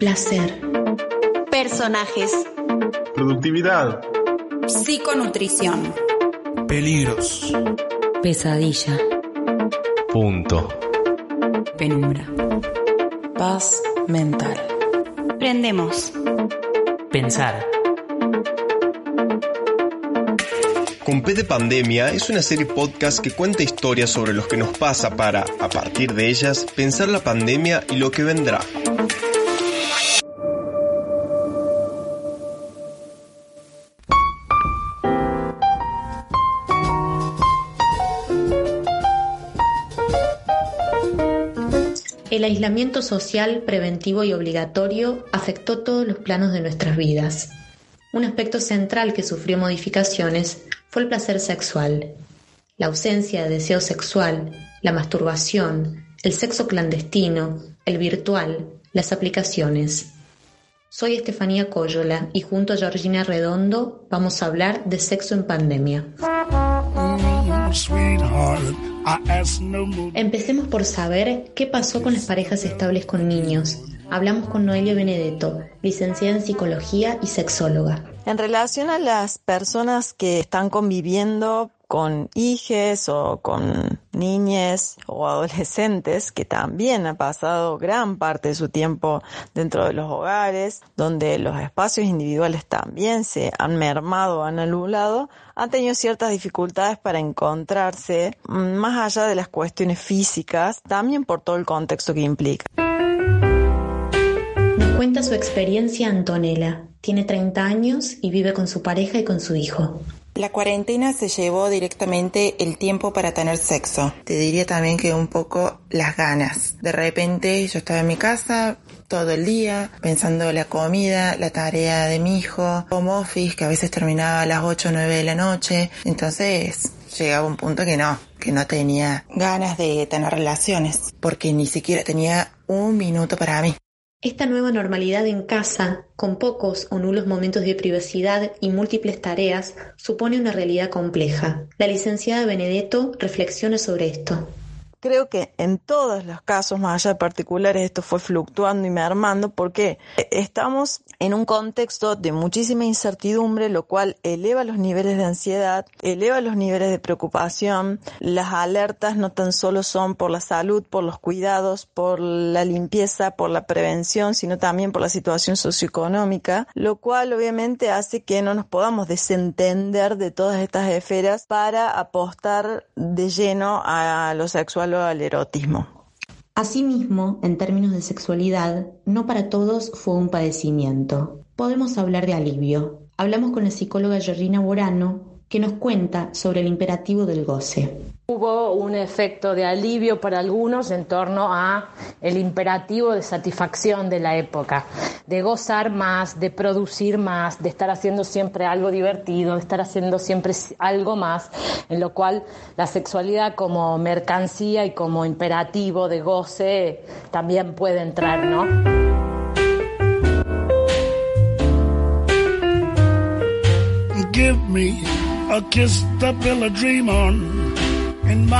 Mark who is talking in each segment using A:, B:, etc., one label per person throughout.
A: Placer.
B: Personajes.
C: Productividad.
D: Psiconutrición.
E: Peligros.
F: Pesadilla.
E: Punto.
D: Penumbra.
F: Paz mental.
B: Prendemos.
G: Pensar.
H: Con P de Pandemia es una serie podcast que cuenta historias sobre lo que nos pasa para, a partir de ellas, pensar la pandemia y lo que vendrá.
A: El aislamiento social, preventivo y obligatorio afectó todos los planos de nuestras vidas. Un aspecto central que sufrió modificaciones fue el placer sexual. La ausencia de deseo sexual, la masturbación, el sexo clandestino, el virtual, las aplicaciones. Soy Estefanía Coyola y junto a Georgina Redondo vamos a hablar de sexo en pandemia. Empecemos por saber qué pasó con las parejas estables con niños. Hablamos con Noelia Benedetto, licenciada en psicología y sexóloga.
I: En relación a las personas que están conviviendo con hijes o con niñes o adolescentes que también han pasado gran parte de su tiempo dentro de los hogares, donde los espacios individuales también se han mermado, han anulado, han tenido ciertas dificultades para encontrarse más allá de las cuestiones físicas, también por todo el contexto que implica.
A: Nos cuenta su experiencia Antonella. Tiene 30 años y vive con su pareja y con su hijo.
J: La cuarentena se llevó directamente el tiempo para tener sexo. Te diría también que un poco las ganas. De repente yo estaba en mi casa todo el día pensando la comida, la tarea de mi hijo, home office que a veces terminaba a las 8 o 9 de la noche. Entonces llegaba un punto que no, que no tenía ganas de tener relaciones porque ni siquiera tenía un minuto para mí.
A: Esta nueva normalidad en casa, con pocos o nulos momentos de privacidad y múltiples tareas, supone una realidad compleja. La licenciada Benedetto reflexiona sobre esto.
I: Creo que en todos los casos, más allá de particulares, esto fue fluctuando y mermando porque estamos en un contexto de muchísima incertidumbre, lo cual eleva los niveles de ansiedad, eleva los niveles de preocupación. Las alertas no tan solo son por la salud, por los cuidados, por la limpieza, por la prevención, sino también por la situación socioeconómica, lo cual obviamente hace que no nos podamos desentender de todas estas esferas para apostar de lleno a lo sexual al erotismo.
A: Asimismo, en términos de sexualidad, no para todos fue un padecimiento. Podemos hablar de alivio. Hablamos con la psicóloga Georgina Borano, que nos cuenta sobre el imperativo del goce.
K: Hubo un efecto de alivio para algunos en torno a el imperativo de satisfacción de la época, de gozar más, de producir más, de estar haciendo siempre algo divertido, de estar haciendo siempre algo más, en lo cual la sexualidad como mercancía y como imperativo de goce también puede entrar, ¿no?
L: Give me a kiss to build a dream on, and.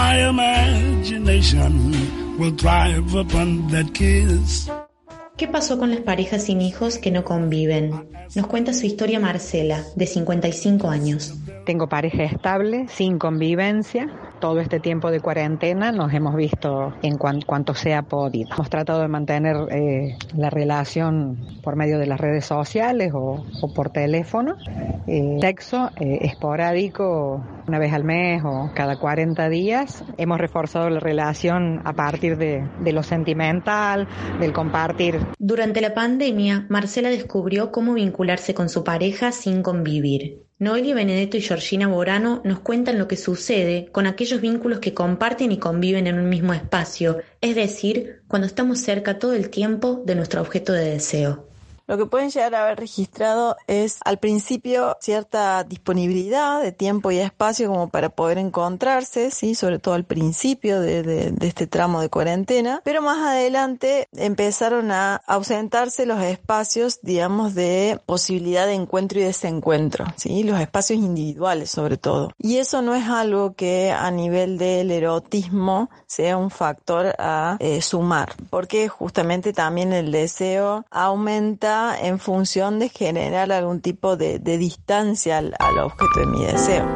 A: ¿Qué pasó con las parejas sin hijos que no conviven? Nos cuenta su historia Marcela, de 55 años.
M: Tengo pareja estable, sin convivencia. Todo este tiempo de cuarentena nos hemos visto en cuanto sea podido. Hemos tratado de mantener eh, la relación por medio de las redes sociales o, por teléfono. Eh, sexo eh, esporádico una vez al mes o cada 40 días. Hemos reforzado la relación a partir de, de lo sentimental, del compartir.
A: Durante la pandemia, Marcela descubrió cómo vincularse con su pareja sin convivir. Noelia Benedetto y Georgina Borano nos cuentan lo que sucede con aquellos vínculos que comparten y conviven en un mismo espacio, es decir, cuando estamos cerca todo el tiempo de nuestro objeto de deseo.
I: Lo que pueden llegar a haber registrado es al principio cierta disponibilidad de tiempo y espacio como para poder encontrarse, sí, sobre todo al principio de, este tramo de cuarentena, pero más adelante empezaron a ausentarse los espacios, digamos, de posibilidad de encuentro y desencuentro, sí, los espacios individuales sobre todo. Y eso no es algo que a nivel del erotismo sea un factor a eh, sumar, porque justamente también el deseo aumenta en función de generar algún tipo de, de distancia al, al objeto de mi deseo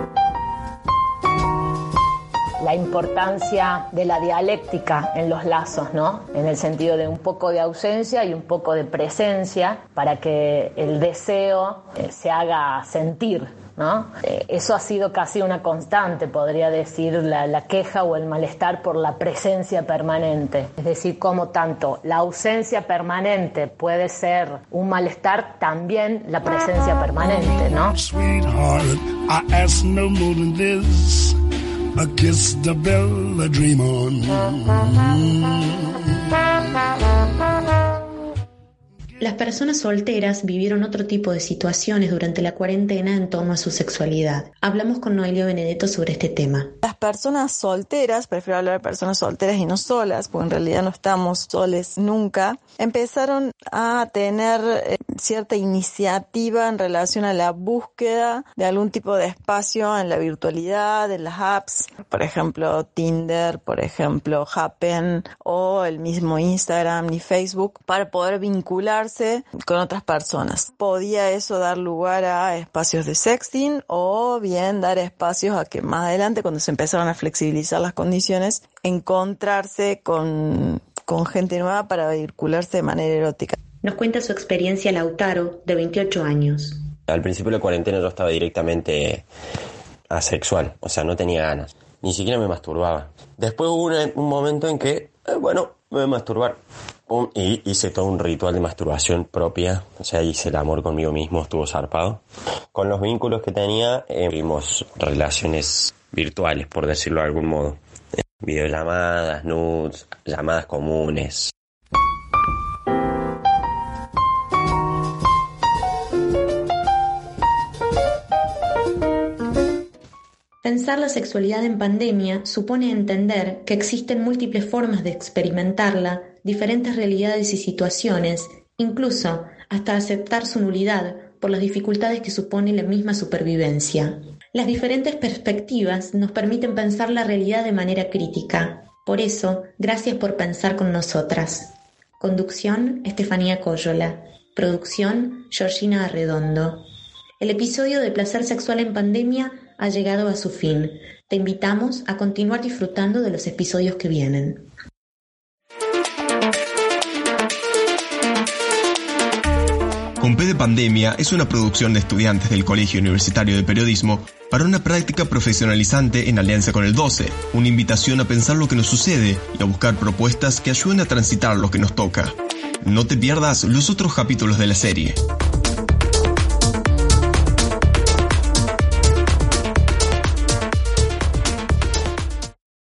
K: la importancia de la dialéctica en los lazos, ¿no? En el sentido de un poco de ausencia y un poco de presencia para que el deseo eh, se haga sentir, ¿no? Eh, eso ha sido casi una constante, podría decir, la, la, queja o el malestar por la presencia permanente. Es decir, como tanto la ausencia permanente puede ser un malestar, también la presencia permanente, ¿no?
L: Sweetheart, I ask no more than this. A kiss the bell, a dream on.
A: Las personas solteras vivieron otro tipo de situaciones durante la cuarentena en torno a su sexualidad. Hablamos con Noelia Benedetto sobre este tema.
I: Las personas solteras, prefiero hablar de personas solteras y no solas, porque en realidad no estamos soles nunca, empezaron a tener eh, cierta iniciativa en relación a la búsqueda de algún tipo de espacio en la virtualidad, en las apps, por ejemplo Tinder, por ejemplo Happen o el mismo Instagram y Facebook, para poder vincularse con otras personas. Podía eso dar lugar a espacios de sexting o bien dar espacios a que más adelante, cuando se empezaron a flexibilizar las condiciones, encontrarse con, con gente nueva para vincularse de manera erótica.
A: Nos cuenta su experiencia Lautaro, de 28 años.
N: Al principio de la cuarentena yo estaba directamente asexual, o sea, no tenía ganas. Ni siquiera me masturbaba. Después hubo un, un momento en que, eh, bueno, me voy a masturbar. Y hice todo un ritual de masturbación propia, o sea, hice el amor conmigo mismo, estuvo zarpado. Con los vínculos que tenía, eh, tuvimos relaciones virtuales, por decirlo de algún modo. Videollamadas, nudes, llamadas comunes.
A: Pensar la sexualidad en pandemia supone entender que existen múltiples formas de experimentarla, diferentes realidades y situaciones, incluso hasta aceptar su nulidad por las dificultades que supone la misma supervivencia. Las diferentes perspectivas nos permiten pensar la realidad de manera crítica. Por eso, gracias por pensar con nosotras. Conducción, Estefanía Coyola. Producción, Georgina Arredondo. El episodio de Placer Sexual en Pandemia ha llegado a su fin. Te invitamos a continuar disfrutando de los episodios que vienen.
H: Con de Pandemia es una producción de estudiantes del Colegio Universitario de Periodismo para una práctica profesionalizante en alianza con el 12, una invitación a pensar lo que nos sucede y a buscar propuestas que ayuden a transitar lo que nos toca. No te pierdas los otros capítulos de la serie.